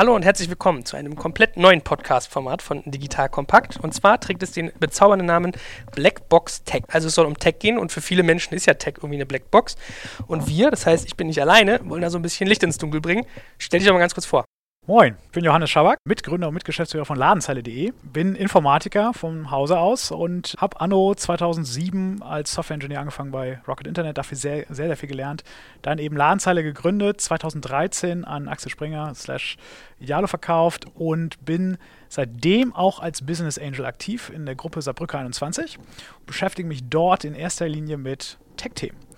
Hallo und herzlich willkommen zu einem komplett neuen Podcast-Format von Digital Kompakt. Und zwar trägt es den bezaubernden Namen Blackbox Tech. Also es soll um Tech gehen und für viele Menschen ist ja Tech irgendwie eine Blackbox. Und wir, das heißt, ich bin nicht alleine, wollen da so ein bisschen Licht ins Dunkel bringen. Stell dich doch mal ganz kurz vor. Moin, ich bin Johannes Schaback, Mitgründer und Mitgeschäftsführer von Ladenzeile.de, bin Informatiker vom Hause aus und habe anno 2007 als Software-Engineer angefangen bei Rocket Internet, dafür sehr, sehr, sehr viel gelernt. Dann eben Ladenzeile gegründet, 2013 an Axel Springer slash Idealo verkauft und bin seitdem auch als Business Angel aktiv in der Gruppe Saarbrücke 21 und beschäftige mich dort in erster Linie mit Tech-Themen.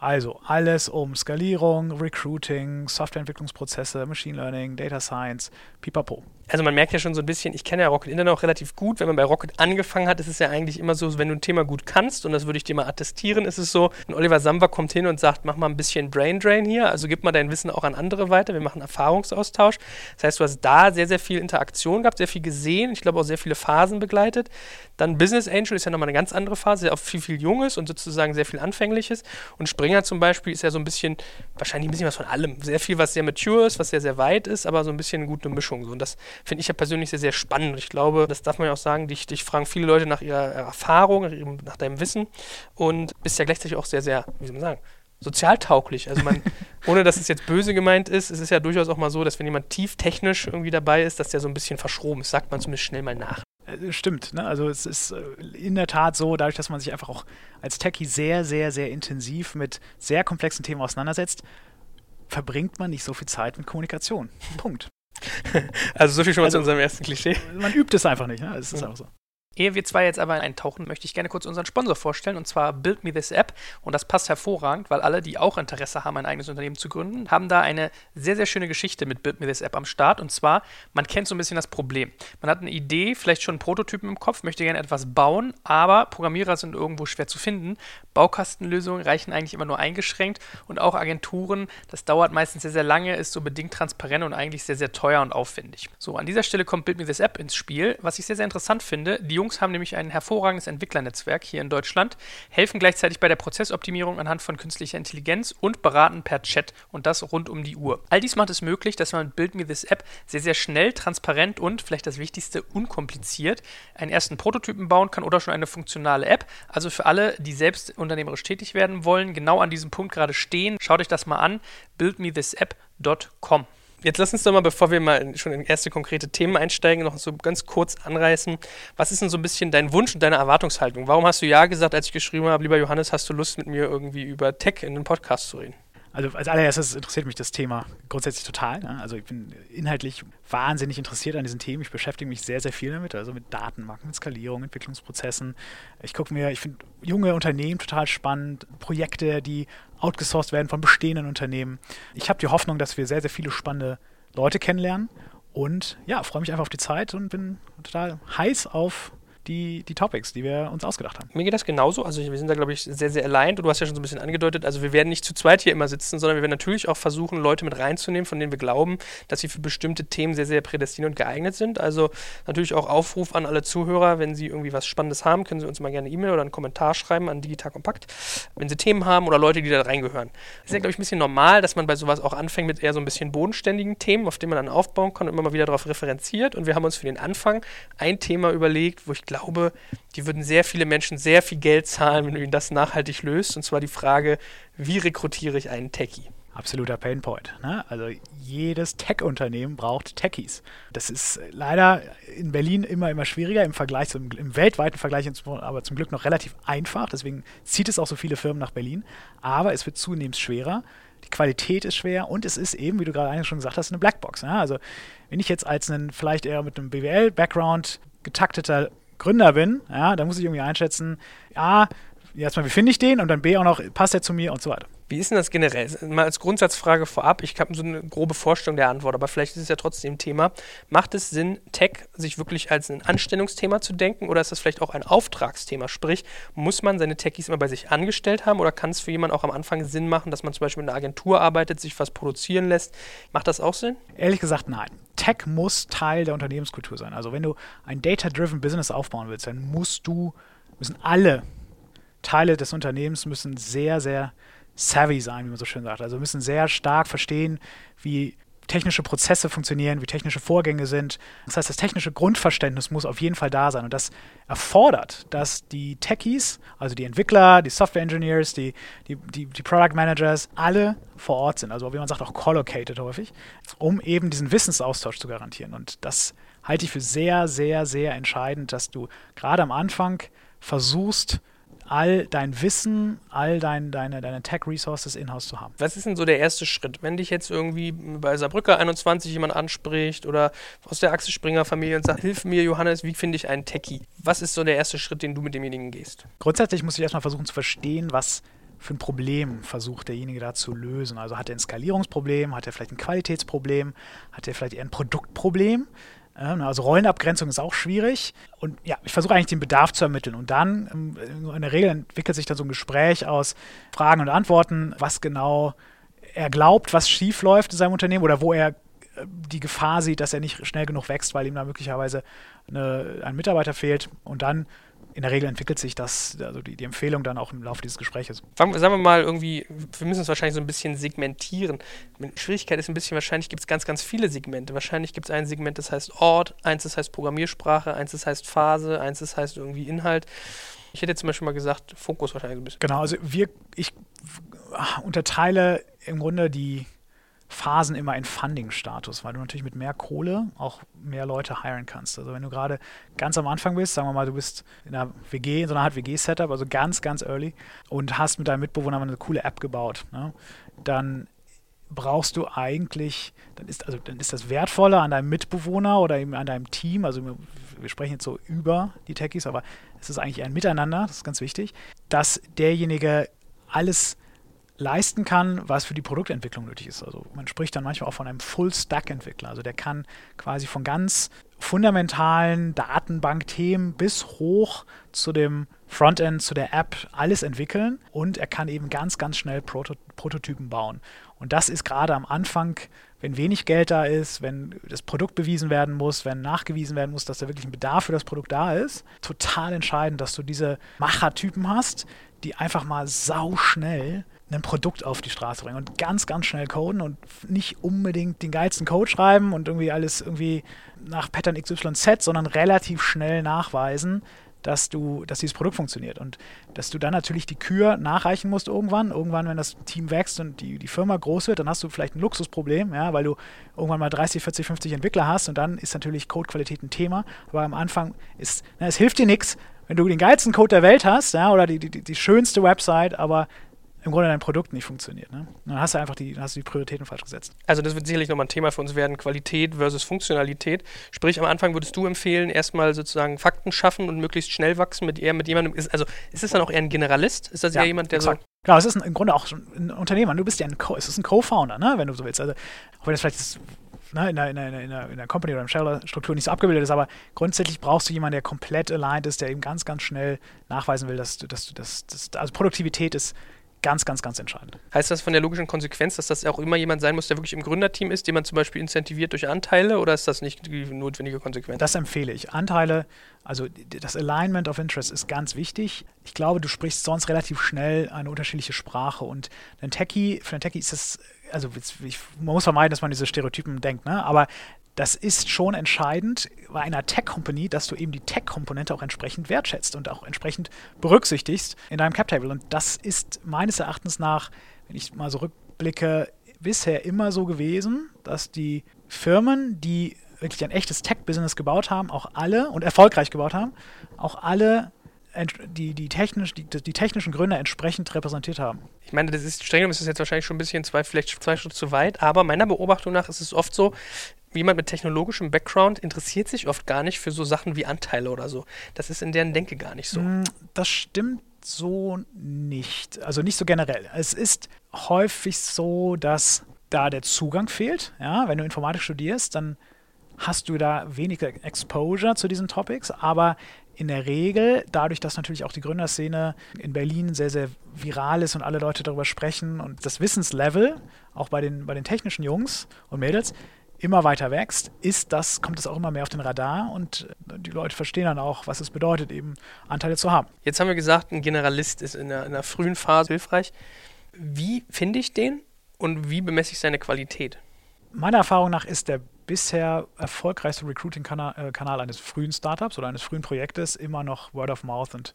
Also alles um Skalierung, Recruiting, Softwareentwicklungsprozesse, Machine Learning, Data Science, pipapo also man merkt ja schon so ein bisschen, ich kenne ja Rocket Internet auch relativ gut. Wenn man bei Rocket angefangen hat, ist es ja eigentlich immer so, wenn du ein Thema gut kannst, und das würde ich dir mal attestieren, ist es so, ein Oliver Samba kommt hin und sagt, mach mal ein bisschen Brain Drain hier, also gib mal dein Wissen auch an andere weiter, wir machen Erfahrungsaustausch. Das heißt, du hast da sehr, sehr viel Interaktion gehabt, sehr viel gesehen, ich glaube auch sehr viele Phasen begleitet. Dann Business Angel ist ja nochmal eine ganz andere Phase, sehr auch viel, viel Junges und sozusagen sehr viel Anfängliches. Und Springer zum Beispiel ist ja so ein bisschen, wahrscheinlich ein bisschen was von allem. Sehr viel, was sehr mature ist, was sehr, sehr weit ist, aber so ein bisschen eine gute Mischung. Und das finde ich ja persönlich sehr, sehr spannend. Ich glaube, das darf man ja auch sagen, dich, dich fragen viele Leute nach ihrer Erfahrung, nach deinem Wissen und bist ja gleichzeitig auch sehr, sehr, wie soll man sagen, sozialtauglich. Also man, ohne dass es jetzt böse gemeint ist, es ist ja durchaus auch mal so, dass wenn jemand tief technisch irgendwie dabei ist, dass der so ein bisschen verschroben ist, sagt man zumindest schnell mal nach. Äh, stimmt, ne? also es ist äh, in der Tat so, dadurch, dass man sich einfach auch als Techie sehr, sehr, sehr intensiv mit sehr komplexen Themen auseinandersetzt, verbringt man nicht so viel Zeit mit Kommunikation. Punkt. also so viel schon mal also, zu unserem ersten Klischee. Man übt es einfach nicht, ne? Es ist mhm. einfach so. Ehe wir zwei jetzt aber eintauchen, möchte ich gerne kurz unseren Sponsor vorstellen, und zwar Build Me This App. Und das passt hervorragend, weil alle, die auch Interesse haben, ein eigenes Unternehmen zu gründen, haben da eine sehr, sehr schöne Geschichte mit Build Me This App am Start. Und zwar, man kennt so ein bisschen das Problem. Man hat eine Idee, vielleicht schon einen Prototypen im Kopf, möchte gerne etwas bauen, aber Programmierer sind irgendwo schwer zu finden. Baukastenlösungen reichen eigentlich immer nur eingeschränkt und auch Agenturen, das dauert meistens sehr, sehr lange, ist so bedingt transparent und eigentlich sehr, sehr teuer und aufwendig. So, an dieser Stelle kommt Build Me This App ins Spiel, was ich sehr, sehr interessant finde. Die Jungs haben nämlich ein hervorragendes Entwicklernetzwerk hier in Deutschland, helfen gleichzeitig bei der Prozessoptimierung anhand von künstlicher Intelligenz und beraten per Chat und das rund um die Uhr. All dies macht es möglich, dass man mit Build Me This App sehr, sehr schnell, transparent und vielleicht das Wichtigste, unkompliziert einen ersten Prototypen bauen kann oder schon eine funktionale App. Also für alle, die selbst unternehmerisch tätig werden wollen, genau an diesem Punkt gerade stehen, schaut euch das mal an, buildmethisapp.com. Jetzt lass uns doch mal, bevor wir mal schon in erste konkrete Themen einsteigen, noch so ganz kurz anreißen. Was ist denn so ein bisschen dein Wunsch und deine Erwartungshaltung? Warum hast du Ja gesagt, als ich geschrieben habe, lieber Johannes, hast du Lust mit mir irgendwie über Tech in den Podcast zu reden? Also als allererstes interessiert mich das Thema grundsätzlich total. Ne? Also ich bin inhaltlich wahnsinnig interessiert an diesen Themen. Ich beschäftige mich sehr, sehr viel damit, also mit Datenbanken, mit Skalierung, Entwicklungsprozessen. Ich gucke mir, ich finde junge Unternehmen total spannend, Projekte, die outgesourced werden von bestehenden Unternehmen. Ich habe die Hoffnung, dass wir sehr, sehr viele spannende Leute kennenlernen und ja, freue mich einfach auf die Zeit und bin total heiß auf die, die Topics, die wir uns ausgedacht haben. Mir geht das genauso. Also wir sind da, glaube ich, sehr, sehr. Und du hast ja schon so ein bisschen angedeutet, also wir werden nicht zu zweit hier immer sitzen, sondern wir werden natürlich auch versuchen, Leute mit reinzunehmen, von denen wir glauben, dass sie für bestimmte Themen sehr, sehr prädestiniert und geeignet sind. Also natürlich auch Aufruf an alle Zuhörer, wenn sie irgendwie was Spannendes haben, können sie uns mal gerne eine E-Mail oder einen Kommentar schreiben an Digital Kompakt, wenn sie Themen haben oder Leute, die da reingehören. Ist ja, glaube ich, ein bisschen normal, dass man bei sowas auch anfängt mit eher so ein bisschen bodenständigen Themen, auf denen man dann aufbauen kann und immer mal wieder darauf referenziert. Und wir haben uns für den Anfang ein Thema überlegt, wo ich glaube, die würden sehr viele Menschen sehr viel Geld zahlen, wenn du ihnen das nachhaltig löst. Und zwar die Frage, wie rekrutiere ich einen Techie? Absoluter Painpoint. Ne? Also jedes Tech-Unternehmen braucht Techies. Das ist leider in Berlin immer, immer schwieriger im Vergleich zum, im weltweiten Vergleich, aber zum Glück noch relativ einfach. Deswegen zieht es auch so viele Firmen nach Berlin. Aber es wird zunehmend schwerer. Die Qualität ist schwer und es ist eben, wie du gerade eigentlich schon gesagt hast, eine Blackbox. Ne? Also wenn ich jetzt als einen vielleicht eher mit einem BWL-Background getakteter Gründer bin, ja, dann muss ich irgendwie einschätzen, A, erstmal, wie finde ich den? Und dann B auch noch, passt er zu mir und so weiter. Wie ist denn das generell? Mal als Grundsatzfrage vorab, ich habe so eine grobe Vorstellung der Antwort, aber vielleicht ist es ja trotzdem Thema. Macht es Sinn, Tech sich wirklich als ein Anstellungsthema zu denken oder ist das vielleicht auch ein Auftragsthema? Sprich, muss man seine Techies immer bei sich angestellt haben oder kann es für jemanden auch am Anfang Sinn machen, dass man zum Beispiel in einer Agentur arbeitet, sich was produzieren lässt? Macht das auch Sinn? Ehrlich gesagt, nein. Tech muss Teil der Unternehmenskultur sein. Also wenn du ein Data-Driven Business aufbauen willst, dann musst du, müssen alle Teile des Unternehmens müssen sehr, sehr savvy sein, wie man so schön sagt. Also müssen sehr stark verstehen, wie technische Prozesse funktionieren, wie technische Vorgänge sind. Das heißt, das technische Grundverständnis muss auf jeden Fall da sein. Und das erfordert, dass die Techies, also die Entwickler, die Software Engineers, die, die, die, die Product Managers, alle vor Ort sind. Also wie man sagt, auch collocated häufig, um eben diesen Wissensaustausch zu garantieren. Und das halte ich für sehr, sehr, sehr entscheidend, dass du gerade am Anfang versuchst, all dein Wissen, all dein, deine, deine Tech-Resources in-house zu haben. Was ist denn so der erste Schritt, wenn dich jetzt irgendwie bei Saarbrücker 21 jemand anspricht oder aus der Axel Springer Familie und sagt, hilf mir Johannes, wie finde ich einen Techie? Was ist so der erste Schritt, den du mit demjenigen gehst? Grundsätzlich muss ich erstmal versuchen zu verstehen, was für ein Problem versucht derjenige da zu lösen. Also hat er ein Skalierungsproblem, hat er vielleicht ein Qualitätsproblem, hat er vielleicht eher ein Produktproblem? Also Rollenabgrenzung ist auch schwierig. Und ja, ich versuche eigentlich den Bedarf zu ermitteln. Und dann, ähm, in der Regel entwickelt sich dann so ein Gespräch aus Fragen und Antworten, was genau er glaubt, was schief läuft in seinem Unternehmen oder wo er äh, die Gefahr sieht, dass er nicht schnell genug wächst, weil ihm da möglicherweise eine, ein Mitarbeiter fehlt. Und dann in der Regel entwickelt sich das, also die, die Empfehlung dann auch im Laufe dieses Gesprächs. Sagen, sagen wir mal irgendwie, wir müssen es wahrscheinlich so ein bisschen segmentieren. Schwierigkeit ist ein bisschen, wahrscheinlich gibt es ganz, ganz viele Segmente. Wahrscheinlich gibt es ein Segment, das heißt Ort, eins, das heißt Programmiersprache, eins, das heißt Phase, eins, das heißt irgendwie Inhalt. Ich hätte zum Beispiel mal gesagt, Fokus wahrscheinlich ein bisschen. Genau, also wir, ich unterteile im Grunde die Phasen immer in Funding-Status, weil du natürlich mit mehr Kohle auch mehr Leute hiren kannst. Also wenn du gerade ganz am Anfang bist, sagen wir mal, du bist in einer WG, in so einer Art WG-Setup, also ganz, ganz early und hast mit deinem Mitbewohner eine coole App gebaut, ne? dann brauchst du eigentlich, dann ist, also, dann ist das Wertvolle an deinem Mitbewohner oder eben an deinem Team, also wir sprechen jetzt so über die Techies, aber es ist eigentlich ein Miteinander, das ist ganz wichtig, dass derjenige alles leisten kann, was für die Produktentwicklung nötig ist. Also man spricht dann manchmal auch von einem Full-Stack-Entwickler. Also der kann quasi von ganz fundamentalen Datenbankthemen bis hoch zu dem Frontend, zu der App alles entwickeln und er kann eben ganz, ganz schnell Proto Prototypen bauen. Und das ist gerade am Anfang, wenn wenig Geld da ist, wenn das Produkt bewiesen werden muss, wenn nachgewiesen werden muss, dass da wirklich ein Bedarf für das Produkt da ist, total entscheidend, dass du diese Machertypen hast, die einfach mal sau schnell ein Produkt auf die Straße bringen und ganz, ganz schnell coden und nicht unbedingt den geilsten Code schreiben und irgendwie alles irgendwie nach Pattern XYZ, sondern relativ schnell nachweisen, dass du, dass dieses Produkt funktioniert und dass du dann natürlich die Kür nachreichen musst irgendwann. Irgendwann, wenn das Team wächst und die, die Firma groß wird, dann hast du vielleicht ein Luxusproblem, ja, weil du irgendwann mal 30, 40, 50 Entwickler hast und dann ist natürlich Codequalität ein Thema. Aber am Anfang ist, na, es hilft dir nichts, wenn du den geilsten Code der Welt hast, ja, oder die, die, die schönste Website, aber im Grunde dein Produkt nicht funktioniert. Ne? Dann hast du einfach die, hast du die Prioritäten falsch gesetzt. Also das wird sicherlich nochmal ein Thema für uns werden, Qualität versus Funktionalität. Sprich, am Anfang würdest du empfehlen, erstmal sozusagen Fakten schaffen und möglichst schnell wachsen mit eher mit jemandem. Ist, also ist es dann auch eher ein Generalist? Ist das ja, eher jemand, der exakt. so. Genau, es ist ein, im Grunde auch ein Unternehmer. Du bist ja ein, Co es ist ein Co-Founder, ne? wenn du so willst. Also, auch wenn das vielleicht ist, ne, in, der, in, der, in, der, in der Company oder in Shareholder-Struktur nicht so abgebildet ist, aber grundsätzlich brauchst du jemanden, der komplett aligned ist, der eben ganz, ganz schnell nachweisen will, dass du, dass du, dass, dass, also Produktivität ist Ganz, ganz, ganz entscheidend. Heißt das von der logischen Konsequenz, dass das auch immer jemand sein muss, der wirklich im Gründerteam ist, den man zum Beispiel incentiviert durch Anteile oder ist das nicht die notwendige Konsequenz? Das empfehle ich. Anteile, also das Alignment of Interest ist ganz wichtig. Ich glaube, du sprichst sonst relativ schnell eine unterschiedliche Sprache und ein Techie, für einen Techie ist das, also ich, man muss vermeiden, dass man diese Stereotypen denkt, ne? aber das ist schon entscheidend bei einer Tech-Company, dass du eben die Tech-Komponente auch entsprechend wertschätzt und auch entsprechend berücksichtigst in deinem Cap-Table. Und das ist meines Erachtens nach, wenn ich mal so rückblicke, bisher immer so gewesen, dass die Firmen, die wirklich ein echtes Tech-Business gebaut haben, auch alle und erfolgreich gebaut haben, auch alle die, die, technisch, die, die, technischen Gründe entsprechend repräsentiert haben. Ich meine, das ist streng ist das jetzt wahrscheinlich schon ein bisschen zwei, vielleicht zwei Schritte zu weit, aber meiner Beobachtung nach ist es oft so, jemand mit technologischem Background interessiert sich oft gar nicht für so Sachen wie Anteile oder so. Das ist in deren Denke gar nicht so. Mm, das stimmt so nicht. Also nicht so generell. Es ist häufig so, dass da der Zugang fehlt. Ja, wenn du Informatik studierst, dann hast du da weniger Exposure zu diesen Topics, aber in der Regel, dadurch, dass natürlich auch die Gründerszene in Berlin sehr, sehr viral ist und alle Leute darüber sprechen und das Wissenslevel, auch bei den, bei den technischen Jungs und Mädels, immer weiter wächst, ist das, kommt es auch immer mehr auf den Radar und äh, die Leute verstehen dann auch, was es bedeutet, eben Anteile zu haben. Jetzt haben wir gesagt, ein Generalist ist in der, in der frühen Phase hilfreich. Wie finde ich den und wie bemesse ich seine Qualität? meiner Erfahrung nach ist der bisher erfolgreichste Recruiting-Kanal äh, eines frühen Startups oder eines frühen Projektes immer noch Word of Mouth und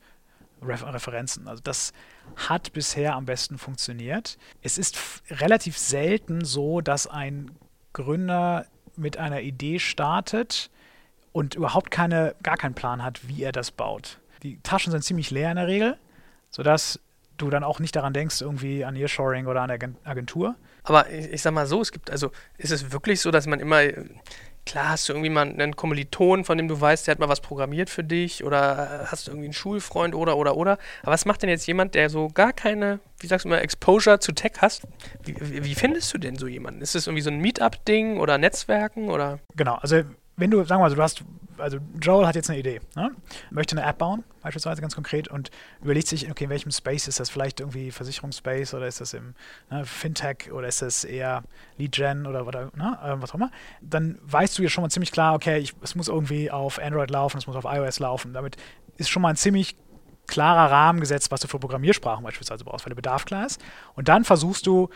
Referenzen. Also das hat bisher am besten funktioniert. Es ist relativ selten so, dass ein Gründer mit einer Idee startet und überhaupt keine, gar keinen Plan hat, wie er das baut. Die Taschen sind ziemlich leer in der Regel, sodass du dann auch nicht daran denkst, irgendwie an Nearshoring oder an der Agentur. Aber ich, ich sag mal so, es gibt, also ist es wirklich so, dass man immer klar hast du irgendwie mal einen Kommiliton, von dem du weißt, der hat mal was programmiert für dich oder hast du irgendwie einen Schulfreund oder oder oder. Aber was macht denn jetzt jemand, der so gar keine, wie sagst du mal, Exposure zu Tech hast? Wie, wie, findest du denn so jemanden? Ist das irgendwie so ein Meetup-Ding oder Netzwerken oder? Genau, also wenn du, sagen wir mal, du hast also Joel hat jetzt eine Idee, ne? möchte eine App bauen, beispielsweise ganz konkret, und überlegt sich, okay, in welchem Space ist das? Vielleicht irgendwie Versicherungsspace oder ist das im ne, Fintech oder ist das eher Lead Gen oder, oder ne, äh, was auch immer? Dann weißt du ja schon mal ziemlich klar, okay, ich, es muss irgendwie auf Android laufen, es muss auf iOS laufen. Damit ist schon mal ein ziemlich klarer Rahmen gesetzt, was du für Programmiersprachen beispielsweise brauchst, weil der Bedarf klar ist. Und dann versuchst du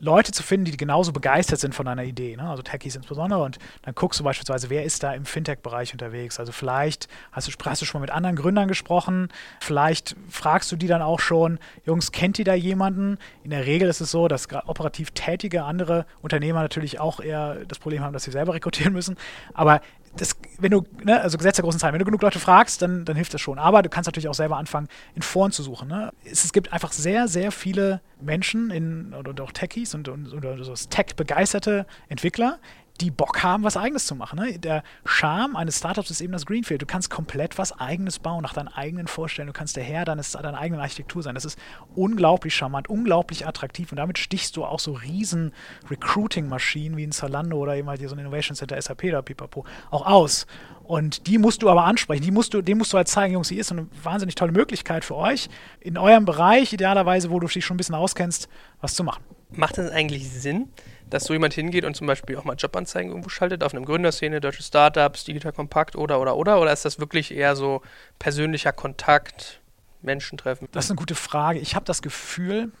Leute zu finden, die genauso begeistert sind von einer Idee, ne? also Techies insbesondere. Und dann guckst du beispielsweise, wer ist da im Fintech-Bereich unterwegs. Also vielleicht hast du, hast du schon mal mit anderen Gründern gesprochen, vielleicht fragst du die dann auch schon, Jungs, kennt ihr da jemanden? In der Regel ist es so, dass operativ tätige andere Unternehmer natürlich auch eher das Problem haben, dass sie selber rekrutieren müssen. Aber das, wenn du, ne, also Gesetz der großen Zahlen, wenn du genug Leute fragst, dann, dann hilft das schon. Aber du kannst natürlich auch selber anfangen, in Foren zu suchen. Ne? Es, es, gibt einfach sehr, sehr viele Menschen in, oder auch Techies und, und oder so Tech-begeisterte Entwickler, die Bock haben, was Eigenes zu machen. Ne? Der Charme eines Startups ist eben das Greenfield. Du kannst komplett was Eigenes bauen, nach deinen eigenen Vorstellungen. Du kannst der Herr deines, deiner eigenen Architektur sein. Das ist unglaublich charmant, unglaublich attraktiv und damit stichst du auch so riesen Recruiting-Maschinen wie ein Zalando oder eben halt hier so ein Innovation Center SAP oder Pipapo auch aus. Und die musst du aber ansprechen. Die musst du, dem musst du halt zeigen, Jungs, hier ist eine wahnsinnig tolle Möglichkeit für euch, in eurem Bereich, idealerweise, wo du dich schon ein bisschen auskennst, was zu machen. Macht das eigentlich Sinn, dass so jemand hingeht und zum Beispiel auch mal Jobanzeigen irgendwo schaltet, auf einem Gründerszene, deutsche Startups, Digital Kompakt oder, oder, oder? Oder ist das wirklich eher so persönlicher Kontakt, Menschen treffen? Das ist eine gute Frage. Ich habe das Gefühl,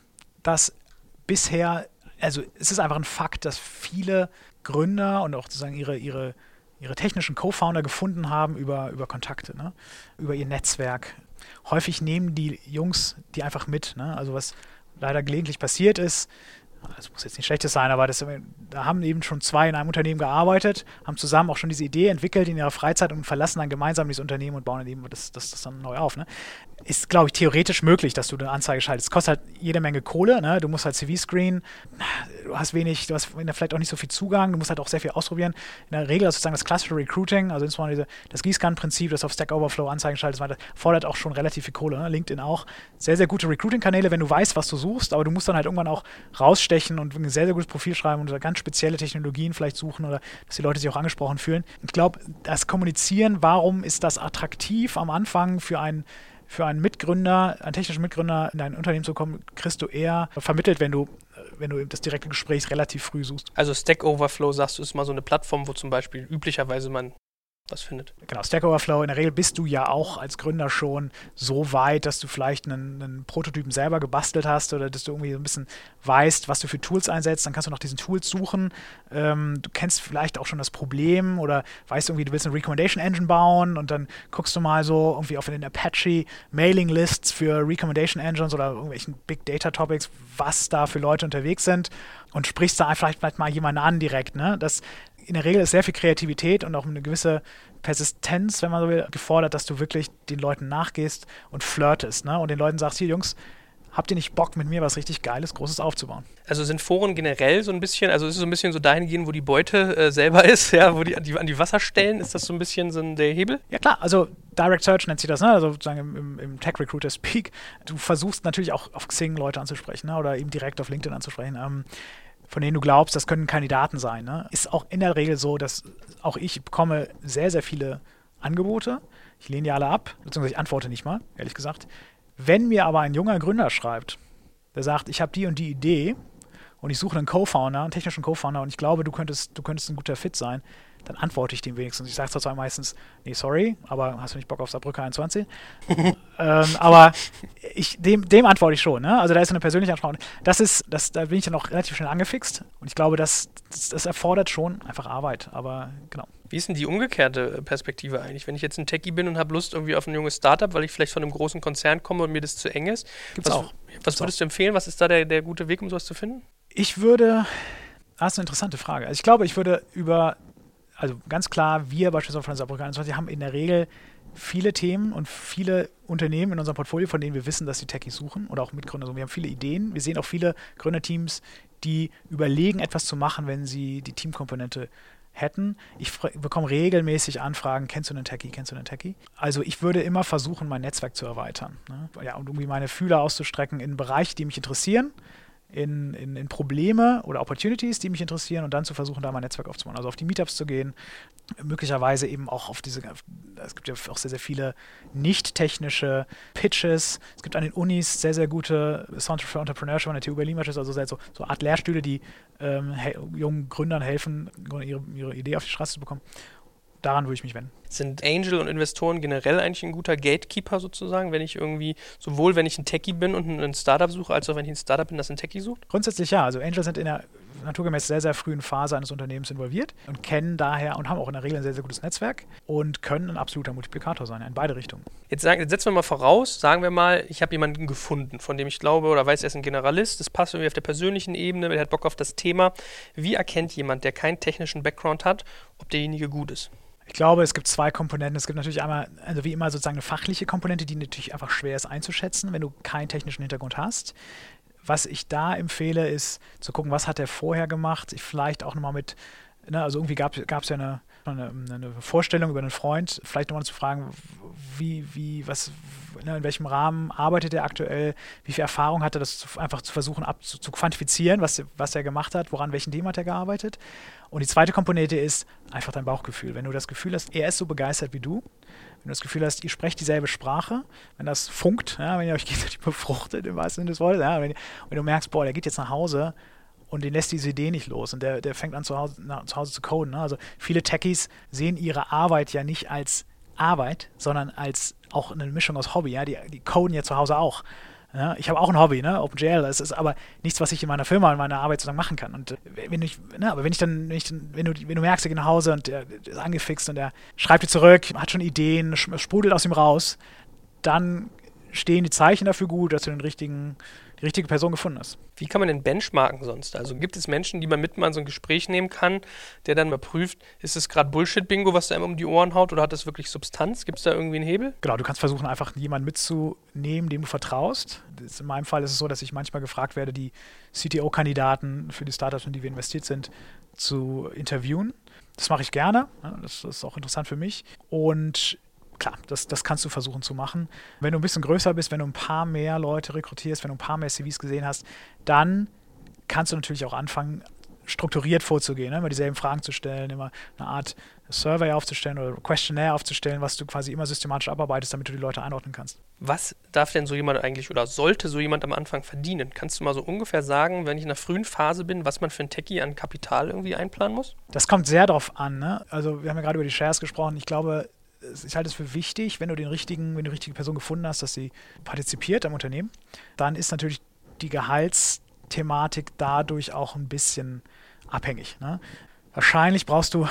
dass bisher, also es ist einfach ein Fakt, dass viele Gründer und auch sozusagen ihre, ihre, ihre technischen Co-Founder gefunden haben über, über Kontakte, ne? über ihr Netzwerk. Häufig nehmen die Jungs die einfach mit. Ne? Also was leider gelegentlich passiert ist, das muss jetzt nicht schlechtes sein, aber das, da haben eben schon zwei in einem Unternehmen gearbeitet, haben zusammen auch schon diese Idee entwickelt in ihrer Freizeit und verlassen dann gemeinsam dieses Unternehmen und bauen dann eben das, das, das dann neu auf. Ne? Ist, glaube ich, theoretisch möglich, dass du eine Anzeige schaltest. Es kostet halt jede Menge Kohle, ne? du musst halt CV screenen, du hast wenig, du hast vielleicht auch nicht so viel Zugang, du musst halt auch sehr viel ausprobieren. In der Regel ist sozusagen das klassische Recruiting, also insbesondere das Gießkannenprinzip, das auf Stack Overflow Anzeigen schaltet, fordert auch schon relativ viel Kohle. Ne? LinkedIn auch. Sehr, sehr gute Recruiting-Kanäle, wenn du weißt, was du suchst, aber du musst dann halt irgendwann auch rausstechen und ein sehr, sehr gutes Profil schreiben und ganz spezielle Technologien vielleicht suchen oder dass die Leute sich auch angesprochen fühlen. Ich glaube, das Kommunizieren, warum ist das attraktiv am Anfang für einen für einen Mitgründer, einen technischen Mitgründer in dein Unternehmen zu kommen, kriegst du eher vermittelt, wenn du wenn du das direkte Gespräch relativ früh suchst. Also Stack Overflow, sagst du, ist mal so eine Plattform, wo zum Beispiel üblicherweise man was findet. Genau, Stack Overflow, in der Regel bist du ja auch als Gründer schon so weit, dass du vielleicht einen, einen, Prototypen selber gebastelt hast oder dass du irgendwie so ein bisschen weißt, was du für Tools einsetzt. Dann kannst du nach diesen Tools suchen. Ähm, du kennst vielleicht auch schon das Problem oder weißt irgendwie, du willst eine Recommendation Engine bauen und dann guckst du mal so irgendwie auf den Apache Mailing Lists für Recommendation Engines oder irgendwelchen Big Data Topics, was da für Leute unterwegs sind und sprichst da vielleicht, vielleicht mal jemanden an direkt. Ne? Das, in der Regel ist sehr viel Kreativität und auch eine gewisse Persistenz, wenn man so will, gefordert, dass du wirklich den Leuten nachgehst und flirtest ne? und den Leuten sagst, hier Jungs, habt ihr nicht Bock mit mir was richtig Geiles, Großes aufzubauen? Also sind Foren generell so ein bisschen, also ist es so ein bisschen so dahingehend, wo die Beute äh, selber ist, ja, wo die an, die an die Wasserstellen, ist das so ein bisschen so ein, der Hebel? Ja klar, also Direct Search nennt sich das, ne? also sozusagen im, im Tech Recruiter Speak. Du versuchst natürlich auch auf Xing Leute anzusprechen ne? oder eben direkt auf LinkedIn anzusprechen. Ähm, von denen du glaubst, das können Kandidaten sein. Ne? Ist auch in der Regel so, dass auch ich bekomme sehr, sehr viele Angebote. Ich lehne die alle ab, beziehungsweise ich antworte nicht mal, ehrlich gesagt. Wenn mir aber ein junger Gründer schreibt, der sagt, ich habe die und die Idee und ich suche einen Co-Founder, einen technischen Co-Founder und ich glaube, du könntest, du könntest ein guter Fit sein, dann antworte ich dem wenigstens. Ich sage zwar meistens, nee, sorry, aber hast du nicht Bock auf Saarbrücke 21? ähm, aber ich, dem, dem antworte ich schon. Ne? Also da ist eine persönliche Ansprache. Das ist, das, da bin ich dann auch relativ schnell angefixt. Und ich glaube, das, das, das erfordert schon einfach Arbeit. Aber genau. Wie ist denn die umgekehrte Perspektive eigentlich? Wenn ich jetzt ein Techie bin und habe Lust irgendwie auf ein junges Startup, weil ich vielleicht von einem großen Konzern komme und mir das zu eng ist. Gibt's was, auch. Was Gibt's würdest du empfehlen? Was ist da der, der gute Weg, um sowas zu finden? Ich würde, das ist eine interessante Frage. Also ich glaube, ich würde über, also ganz klar, wir beispielsweise von der Saarbrücke 21 haben in der Regel viele Themen und viele Unternehmen in unserem Portfolio, von denen wir wissen, dass die Techies suchen oder auch Mitgründer. Also wir haben viele Ideen. Wir sehen auch viele Gründerteams, die überlegen, etwas zu machen, wenn sie die Teamkomponente hätten. Ich bekomme regelmäßig Anfragen, kennst du einen Techie, kennst du einen Techie? Also ich würde immer versuchen, mein Netzwerk zu erweitern. Ne? Ja, und irgendwie meine Fühler auszustrecken in Bereiche, die mich interessieren in, in, in, Probleme oder Opportunities, die mich interessieren und dann zu versuchen, da mein Netzwerk aufzubauen. Also auf die Meetups zu gehen, möglicherweise eben auch auf diese, es gibt ja auch sehr, sehr viele nicht technische Pitches. Es gibt an den Unis sehr, sehr gute Center for Entrepreneurship an der TU Berlin, also so, so Art Lehrstühle, die ähm, jungen Gründern helfen, ihre, ihre Idee auf die Straße zu bekommen daran würde ich mich wenden. Sind Angel und Investoren generell eigentlich ein guter Gatekeeper sozusagen, wenn ich irgendwie, sowohl wenn ich ein Techie bin und ein Startup suche, als auch wenn ich ein Startup bin, das ein Techie sucht? Grundsätzlich ja. Also Angel sind in der naturgemäß sehr, sehr frühen Phase eines Unternehmens involviert und kennen daher und haben auch in der Regel ein sehr, sehr gutes Netzwerk und können ein absoluter Multiplikator sein, in beide Richtungen. Jetzt, sagen, jetzt setzen wir mal voraus, sagen wir mal, ich habe jemanden gefunden, von dem ich glaube oder weiß, er ist ein Generalist, das passt irgendwie auf der persönlichen Ebene, der hat Bock auf das Thema. Wie erkennt jemand, der keinen technischen Background hat, ob derjenige gut ist? Ich glaube, es gibt zwei Komponenten. Es gibt natürlich einmal, also wie immer sozusagen eine fachliche Komponente, die natürlich einfach schwer ist einzuschätzen, wenn du keinen technischen Hintergrund hast. Was ich da empfehle, ist zu gucken, was hat er vorher gemacht. Ich vielleicht auch nochmal mit, ne, also irgendwie gab es ja eine, eine, eine, Vorstellung über einen Freund, vielleicht nochmal zu fragen, wie, wie, was, ne, in welchem Rahmen arbeitet er aktuell, wie viel Erfahrung hat er, das zu, einfach zu versuchen ab, zu, zu quantifizieren, was, was er gemacht hat, woran, welchen Thema hat er gearbeitet. Und die zweite Komponente ist einfach dein Bauchgefühl. Wenn du das Gefühl hast, er ist so begeistert wie du, wenn du das Gefühl hast, ihr sprecht dieselbe Sprache, wenn das funkt, ja, wenn ihr euch gegenseitig befruchtet, im wahrsten Sinne des Wortes, ja, wenn, wenn, du merkst, boah, der geht jetzt nach Hause und den lässt diese Idee nicht los und der, der fängt an zu Hause, nach, zu Hause zu coden. Ne? Also viele Techies sehen ihre Arbeit ja nicht als Arbeit, sondern als auch eine Mischung aus Hobby. Ja? Die, die coden ja zu Hause auch. Ja, ich habe auch ein Hobby, ne? OpenGL. Das ist aber nichts, was ich in meiner Firma, in meiner Arbeit sozusagen machen kann. Und äh, wenn ich, ne, aber wenn ich dann, wenn, ich wenn, du, wenn du merkst, er geht nach Hause und der ist angefixt und er schreibt dir zurück, hat schon Ideen, sprudelt aus ihm raus, dann stehen die Zeichen dafür gut, dass du den richtigen die richtige Person gefunden hast. Wie kann man denn benchmarken sonst? Also gibt es Menschen, die man mit mal in so ein Gespräch nehmen kann, der dann überprüft, ist es gerade Bullshit-Bingo, was da immer um die Ohren haut oder hat das wirklich Substanz? Gibt es da irgendwie einen Hebel? Genau, du kannst versuchen, einfach jemanden mitzunehmen, dem du vertraust. in meinem Fall ist es so, dass ich manchmal gefragt werde, die CTO-Kandidaten für die Startups, in die wir investiert sind, zu interviewen. Das mache ich gerne. Das ist auch interessant für mich. Und klar, das, das kannst du versuchen zu machen. Wenn du ein bisschen größer bist, wenn du ein paar mehr Leute rekrutierst, wenn du ein paar mehr CVs gesehen hast, dann kannst du natürlich auch anfangen, strukturiert vorzugehen, ne? immer dieselben Fragen zu stellen, immer eine Art Survey aufzustellen oder Questionnaire aufzustellen, was du quasi immer systematisch abarbeitest, damit du die Leute einordnen kannst. Was darf denn so jemand eigentlich oder sollte so jemand am Anfang verdienen? Kannst du mal so ungefähr sagen, wenn ich in einer frühen Phase bin, was man für ein Techie an Kapital irgendwie einplanen muss? Das kommt sehr darauf an. Ne? Also wir haben ja gerade über die Shares gesprochen. Ich glaube, ich halte es für wichtig, wenn du den richtigen, wenn du die richtige Person gefunden hast, dass sie partizipiert am Unternehmen, dann ist natürlich die Gehaltsthematik dadurch auch ein bisschen abhängig. Ne? Wahrscheinlich brauchst du,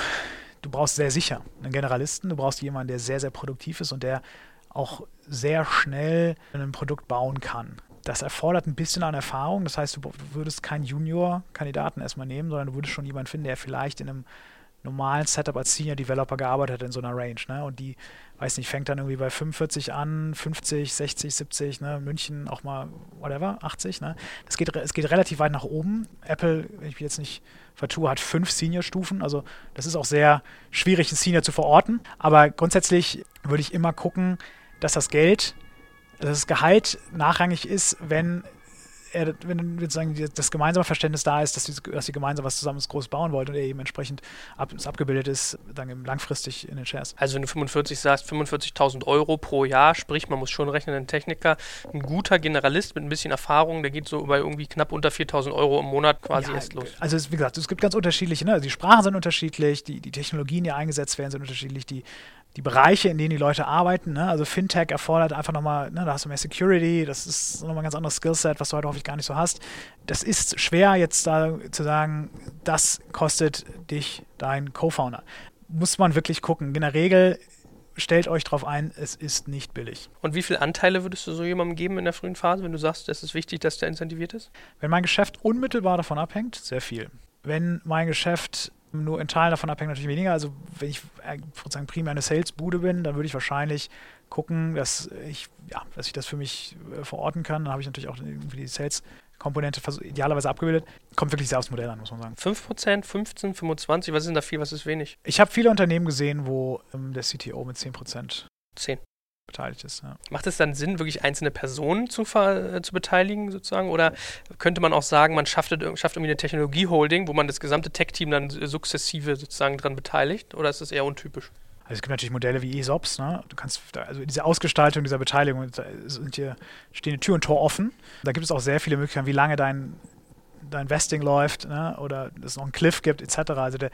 du brauchst sehr sicher einen Generalisten, du brauchst jemanden, der sehr, sehr produktiv ist und der auch sehr schnell ein Produkt bauen kann. Das erfordert ein bisschen an Erfahrung. Das heißt, du würdest keinen Junior-Kandidaten erstmal nehmen, sondern du würdest schon jemanden finden, der vielleicht in einem normalen Setup als Senior Developer gearbeitet hat in so einer Range. Ne? Und die, weiß nicht, fängt dann irgendwie bei 45 an, 50, 60, 70, ne? München auch mal, whatever, 80. Ne? Das geht, es geht relativ weit nach oben. Apple, wenn ich mich jetzt nicht vertue, hat fünf Senior-Stufen. Also das ist auch sehr schwierig, einen Senior zu verorten. Aber grundsätzlich würde ich immer gucken, dass das Geld, dass das Gehalt nachrangig ist, wenn er, wenn sozusagen das gemeinsame Verständnis da ist, dass die, dass die gemeinsam was zusammen Großes bauen wollen und er eben entsprechend ab, abgebildet ist, dann langfristig in den Shares. Also wenn du 45 sagst, 45.000 Euro pro Jahr, sprich, man muss schon rechnen, ein Techniker, ein guter Generalist mit ein bisschen Erfahrung, der geht so bei irgendwie knapp unter 4.000 Euro im Monat quasi ja, erst los. Also wie gesagt, es gibt ganz unterschiedliche, ne? die Sprachen sind unterschiedlich, die, die Technologien, die eingesetzt werden, sind unterschiedlich, die die Bereiche, in denen die Leute arbeiten. Ne? Also Fintech erfordert einfach nochmal, ne, da hast du mehr Security, das ist nochmal ein ganz anderes Skillset, was du heute häufig gar nicht so hast. Das ist schwer jetzt da zu sagen, das kostet dich dein Co-Founder. Muss man wirklich gucken. In der Regel stellt euch darauf ein, es ist nicht billig. Und wie viele Anteile würdest du so jemandem geben in der frühen Phase, wenn du sagst, es ist wichtig, dass der incentiviert ist? Wenn mein Geschäft unmittelbar davon abhängt, sehr viel. Wenn mein Geschäft nur in Teilen davon abhängt natürlich weniger. Also wenn ich äh, sozusagen primär eine Sales-Bude bin, dann würde ich wahrscheinlich gucken, dass ich, ja, dass ich das für mich äh, verorten kann. Dann habe ich natürlich auch irgendwie die Sales-Komponente idealerweise abgebildet. Kommt wirklich sehr aufs Modell an, muss man sagen. 5%, 15, 25, was ist denn da viel, was ist wenig? Ich habe viele Unternehmen gesehen, wo ähm, der CTO mit 10%. 10 beteiligt ist. Ja. Macht es dann Sinn, wirklich einzelne Personen zu, äh, zu beteiligen sozusagen? Oder könnte man auch sagen, man schafft, schafft irgendwie eine Technologie-Holding, wo man das gesamte Tech-Team dann sukzessive sozusagen dran beteiligt? Oder ist das eher untypisch? Also es gibt natürlich Modelle wie ESOPs, ne? Du kannst also diese Ausgestaltung dieser Beteiligung da sind hier stehen Tür und Tor offen. Da gibt es auch sehr viele Möglichkeiten, wie lange dein dein Vesting läuft ne? oder es noch einen Cliff gibt etc. Also der,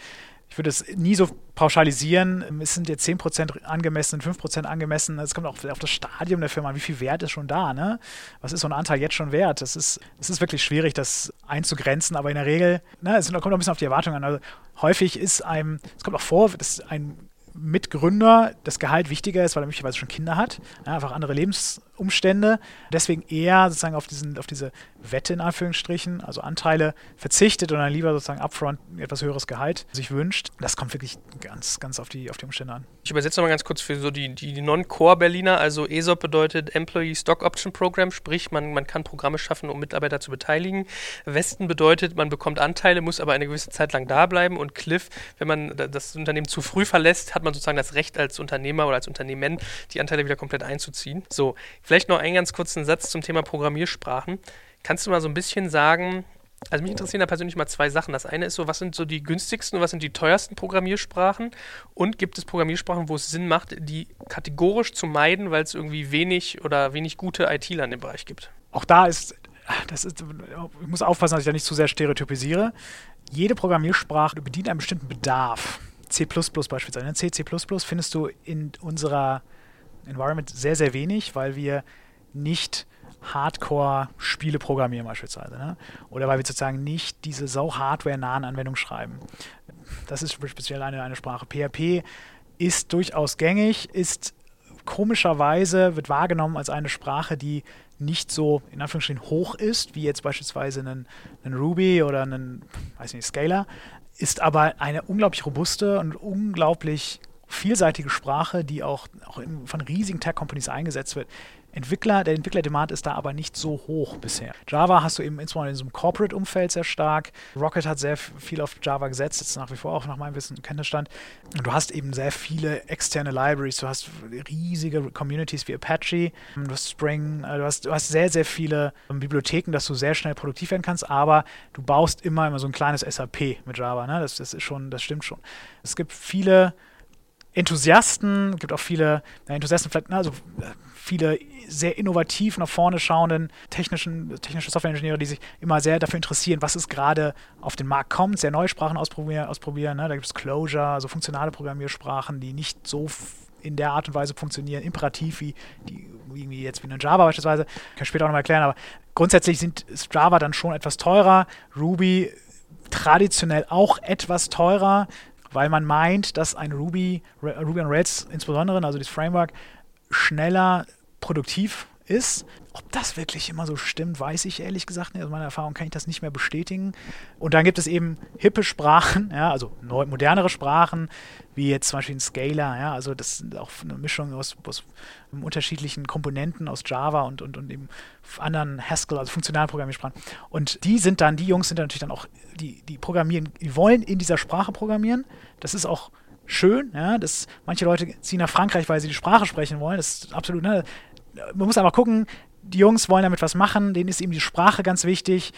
ich würde es nie so pauschalisieren. Es sind jetzt 10% angemessen, 5% angemessen. Es kommt auch auf das Stadium der Firma an. Wie viel Wert ist schon da? Ne? Was ist so ein Anteil jetzt schon wert? Das ist, das ist wirklich schwierig, das einzugrenzen. Aber in der Regel, ne, es kommt auch ein bisschen auf die Erwartungen an. Also häufig ist einem, es kommt auch vor, dass ein Mitgründer das Gehalt wichtiger ist, weil er möglicherweise schon Kinder hat, ja, einfach andere Lebensumstände, deswegen eher sozusagen auf, diesen, auf diese Wette in Anführungsstrichen, also Anteile verzichtet und dann lieber sozusagen upfront etwas höheres Gehalt sich wünscht. Das kommt wirklich ganz, ganz auf die, auf die Umstände an. Ich übersetze nochmal ganz kurz für so die, die Non-Core-Berliner, also ESOP bedeutet Employee Stock Option Program, sprich man, man kann Programme schaffen, um Mitarbeiter zu beteiligen. Westen bedeutet, man bekommt Anteile, muss aber eine gewisse Zeit lang da bleiben und Cliff, wenn man das Unternehmen zu früh verlässt, hat man sozusagen das Recht als Unternehmer oder als Unternehmen, die Anteile wieder komplett einzuziehen. So, vielleicht noch einen ganz kurzen Satz zum Thema Programmiersprachen. Kannst du mal so ein bisschen sagen, also mich interessieren da persönlich mal zwei Sachen. Das eine ist so, was sind so die günstigsten und was sind die teuersten Programmiersprachen? Und gibt es Programmiersprachen, wo es Sinn macht, die kategorisch zu meiden, weil es irgendwie wenig oder wenig gute ITler in dem Bereich gibt? Auch da ist, das ist, ich muss aufpassen, dass ich da nicht zu sehr stereotypisiere. Jede Programmiersprache bedient einen bestimmten Bedarf. C beispielsweise. C, C findest du in unserer Environment sehr, sehr wenig, weil wir nicht Hardcore-Spiele programmieren beispielsweise. Ne? Oder weil wir sozusagen nicht diese so hardware-nahen Anwendungen schreiben. Das ist speziell eine, eine Sprache. PHP ist durchaus gängig, ist komischerweise, wird wahrgenommen als eine Sprache, die nicht so in Anführungsstrichen hoch ist, wie jetzt beispielsweise ein, ein Ruby oder ein, weiß nicht, Scalar, ist aber eine unglaublich robuste und unglaublich vielseitige Sprache, die auch, auch in, von riesigen Tech-Companies eingesetzt wird. Entwickler, der Entwicklerdemand ist da aber nicht so hoch bisher. Java hast du eben insbesondere in so einem Corporate-Umfeld sehr stark. Rocket hat sehr viel auf Java gesetzt, jetzt nach wie vor auch nach meinem Wissen und Kenntnisstand. Und du hast eben sehr viele externe Libraries, du hast riesige Communities wie Apache, du hast Spring, äh, du hast, du hast sehr, sehr viele ähm, Bibliotheken, dass du sehr schnell produktiv werden kannst, aber du baust immer, immer so ein kleines SAP mit Java. Ne? Das, das ist schon, das stimmt schon. Es gibt viele Enthusiasten, gibt auch viele na, Enthusiasten, vielleicht, also viele sehr innovativ nach vorne schauenden technischen, technische Softwareingenieure, die sich immer sehr dafür interessieren, was ist gerade auf den Markt kommt, sehr neue Sprachen ausprobieren. ausprobieren ne? Da gibt es Clojure, also funktionale Programmiersprachen, die nicht so in der Art und Weise funktionieren, imperativ wie die, irgendwie jetzt wie in Java beispielsweise. Kann ich später auch nochmal erklären, aber grundsätzlich sind, ist Java dann schon etwas teurer. Ruby traditionell auch etwas teurer weil man meint, dass ein Ruby, Ruby on Rails insbesondere, also das Framework, schneller produktiv ist. Ob das wirklich immer so stimmt, weiß ich ehrlich gesagt nicht. Aus meiner Erfahrung kann ich das nicht mehr bestätigen. Und dann gibt es eben hippe Sprachen, ja, also neu, modernere Sprachen, wie jetzt zum Beispiel ein Scalar, ja, also das ist auch eine Mischung aus, aus unterschiedlichen Komponenten aus Java und, und, und eben anderen Haskell, also funktionalen Programmiersprachen. Und die sind dann, die Jungs sind dann natürlich dann auch, die, die programmieren, die wollen in dieser Sprache programmieren. Das ist auch schön, ja, dass manche Leute ziehen nach Frankreich, weil sie die Sprache sprechen wollen. Das ist absolut, ne, man muss aber gucken, die Jungs wollen damit was machen, denen ist eben die Sprache ganz wichtig.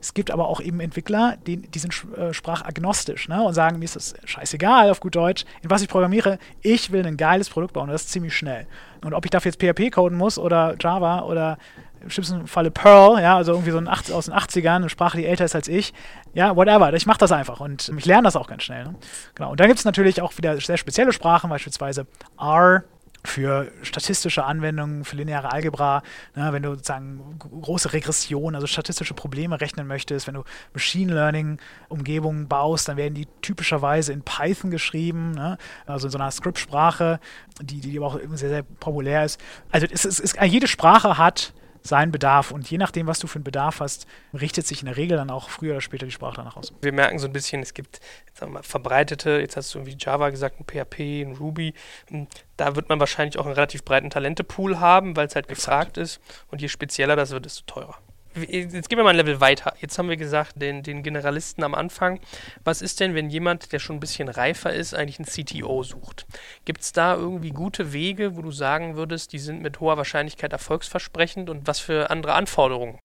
Es gibt aber auch eben Entwickler, die, die sind äh, sprachagnostisch ne? und sagen, mir ist das scheißegal auf gut Deutsch, in was ich programmiere. Ich will ein geiles Produkt bauen und das ist ziemlich schnell. Und ob ich dafür jetzt PHP coden muss oder Java oder im schlimmsten Falle Perl, ja, also irgendwie so ein 8, aus den 80ern, eine Sprache, die älter ist als ich. Ja, whatever. Ich mache das einfach und ich lerne das auch ganz schnell. Ne? Genau. Und dann gibt es natürlich auch wieder sehr spezielle Sprachen, beispielsweise R für statistische Anwendungen, für lineare Algebra, ne, wenn du sozusagen große Regressionen, also statistische Probleme rechnen möchtest, wenn du Machine Learning Umgebungen baust, dann werden die typischerweise in Python geschrieben, ne, also in so einer Script-Sprache, die, die aber auch sehr, sehr populär ist. Also es, es, es, jede Sprache hat seinen Bedarf. Und je nachdem, was du für einen Bedarf hast, richtet sich in der Regel dann auch früher oder später die Sprache danach aus. Wir merken so ein bisschen, es gibt mal, verbreitete, jetzt hast du irgendwie Java gesagt, ein PHP, ein Ruby. Hm, da wird man wahrscheinlich auch einen relativ breiten Talentepool haben, weil es halt gefragt ist. Und je spezieller das wird, desto teurer jetzt gehen wir mal ein Level weiter. Jetzt haben wir gesagt, den, den Generalisten am Anfang. Was ist denn, wenn jemand, der schon ein bisschen reifer ist, eigentlich einen CTO sucht? Gibt es da irgendwie gute Wege, wo du sagen würdest, die sind mit hoher Wahrscheinlichkeit erfolgsversprechend und was für andere Anforderungen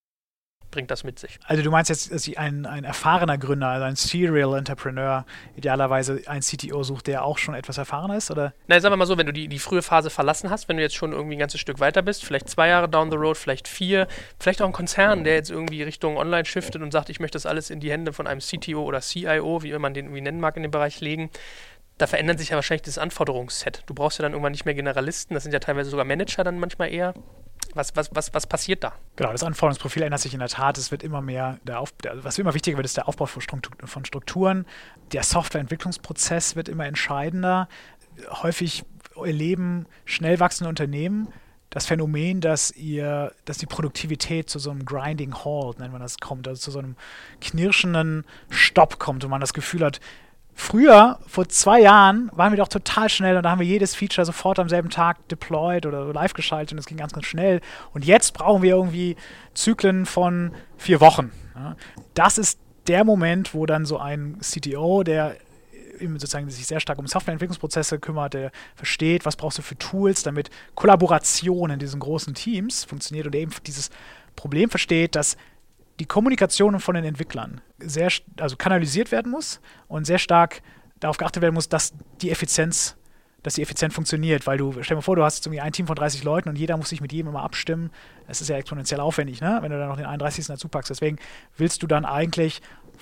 bringt das mit sich. Also du meinst jetzt, dass ein, ein erfahrener Gründer, also ein Serial Entrepreneur, idealerweise ein CTO sucht, der auch schon etwas erfahren ist? Oder? Na, sagen wir mal so, wenn du die, die frühe Phase verlassen hast, wenn du jetzt schon irgendwie ein ganzes Stück weiter bist, vielleicht zwei Jahre down the road, vielleicht vier, vielleicht auch ein Konzern, der jetzt irgendwie Richtung Online shiftet und sagt, ich möchte das alles in die Hände von einem CTO oder CIO, wie man den irgendwie nennen mag, in dem Bereich legen da verändert sich ja wahrscheinlich das Anforderungsset. Du brauchst ja dann irgendwann nicht mehr Generalisten, das sind ja teilweise sogar Manager dann manchmal eher. Was, was, was, was passiert da? Genau, das Anforderungsprofil ändert sich in der Tat. Es wird immer mehr, der Auf, der, was immer wichtiger wird, ist der Aufbau von Strukturen. Der Softwareentwicklungsprozess wird immer entscheidender. Häufig erleben schnell wachsende Unternehmen das Phänomen, dass ihr, dass die Produktivität zu so einem Grinding Halt, nennt man das, kommt, also zu so einem knirschenden Stopp kommt und man das Gefühl hat, Früher, vor zwei Jahren, waren wir doch total schnell und da haben wir jedes Feature sofort am selben Tag deployed oder live geschaltet und es ging ganz, ganz schnell. Und jetzt brauchen wir irgendwie Zyklen von vier Wochen. Das ist der Moment, wo dann so ein CTO, der sozusagen sich sehr stark um Softwareentwicklungsprozesse kümmert, der versteht, was brauchst du für Tools, damit Kollaboration in diesen großen Teams funktioniert und eben dieses Problem versteht, dass die Kommunikation von den Entwicklern sehr, also kanalisiert werden muss und sehr stark darauf geachtet werden muss, dass die Effizienz, dass die effizient funktioniert, weil du, stell dir mal vor, du hast irgendwie ein Team von 30 Leuten und jeder muss sich mit jedem immer abstimmen. Das ist ja exponentiell aufwendig, ne? wenn du dann noch den 31. dazu packst. Deswegen willst du dann eigentlich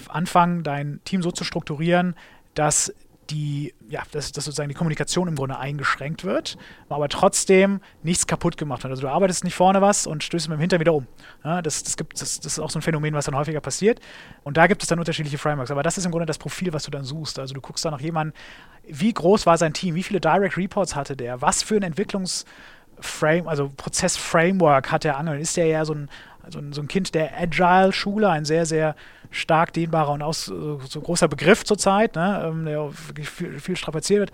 anfangen, dein Team so zu strukturieren, dass die, ja, dass, dass sozusagen die Kommunikation im Grunde eingeschränkt wird, aber trotzdem nichts kaputt gemacht wird. Also du arbeitest nicht vorne was und stößt mit dem Hintern wieder um. Ja, das, das, gibt, das, das ist auch so ein Phänomen, was dann häufiger passiert. Und da gibt es dann unterschiedliche Frameworks. Aber das ist im Grunde das Profil, was du dann suchst. Also du guckst da nach jemandem, wie groß war sein Team, wie viele Direct Reports hatte der, was für ein Entwicklungs- Frame, also Prozess-Framework hat der Angel. Ist der ja so ein, so ein, so ein Kind der Agile-Schule, ein sehr, sehr stark dehnbarer und aus, so, so großer Begriff zurzeit, ne, ähm, der viel, viel strapaziert wird.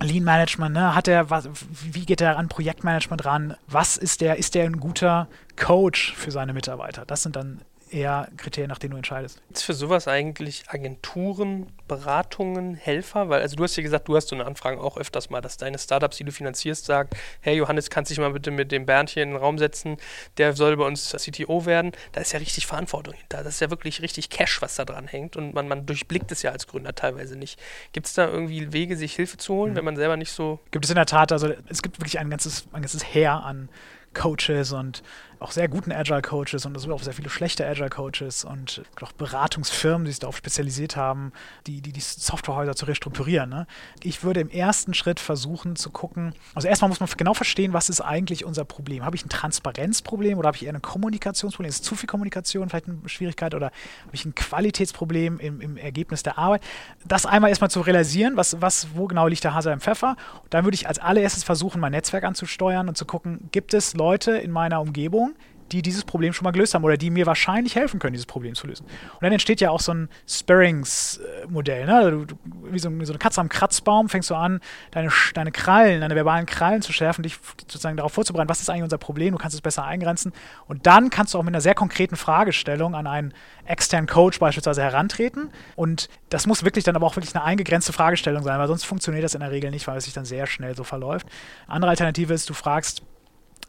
Lean Management, ne, hat er, was, wie geht er an Projektmanagement ran? Was ist der, ist der ein guter Coach für seine Mitarbeiter? Das sind dann eher Kriterien, nach denen du entscheidest. Ist für sowas eigentlich Agenturen, Beratungen, Helfer? Weil, also du hast ja gesagt, du hast so eine Anfrage auch öfters mal, dass deine Startups, die du finanzierst, sagen, hey Johannes, kannst du dich mal bitte mit dem Bernd hier in den Raum setzen, der soll bei uns CTO werden. Da ist ja richtig Verantwortung hinter. Das ist ja wirklich richtig Cash, was da dran hängt und man, man durchblickt es ja als Gründer teilweise nicht. Gibt es da irgendwie Wege, sich Hilfe zu holen, mhm. wenn man selber nicht so... Gibt es in der Tat, also es gibt wirklich ein ganzes, ein ganzes Heer an Coaches und auch sehr guten Agile-Coaches und es gibt auch sehr viele schlechte Agile-Coaches und auch Beratungsfirmen, die sich darauf spezialisiert haben, die, die, die Softwarehäuser zu restrukturieren. Ne? Ich würde im ersten Schritt versuchen zu gucken, also erstmal muss man genau verstehen, was ist eigentlich unser Problem. Habe ich ein Transparenzproblem oder habe ich eher ein Kommunikationsproblem? Ist zu viel Kommunikation vielleicht eine Schwierigkeit oder habe ich ein Qualitätsproblem im, im Ergebnis der Arbeit? Das einmal erstmal zu realisieren, was, was, wo genau liegt der Hase im Pfeffer. Und dann würde ich als allererstes versuchen, mein Netzwerk anzusteuern und zu gucken, gibt es Leute in meiner Umgebung, die dieses Problem schon mal gelöst haben oder die mir wahrscheinlich helfen können, dieses Problem zu lösen. Und dann entsteht ja auch so ein Sparings-Modell. Ne? Also du, wie, so, wie, so, eine Katze am Kratzbaum fängst du an, deine, deine Krallen, deine verbalen Krallen zu schärfen, dich sozusagen darauf vorzubereiten, was ist eigentlich unser Problem, du kannst es besser eingrenzen. Und dann kannst du auch mit einer sehr konkreten Fragestellung an einen externen Coach beispielsweise herantreten. Und das muss wirklich dann aber auch wirklich eine eingegrenzte Fragestellung sein, weil sonst funktioniert das in der Regel nicht, weil es sich dann sehr schnell so verläuft. Andere Alternative ist, du fragst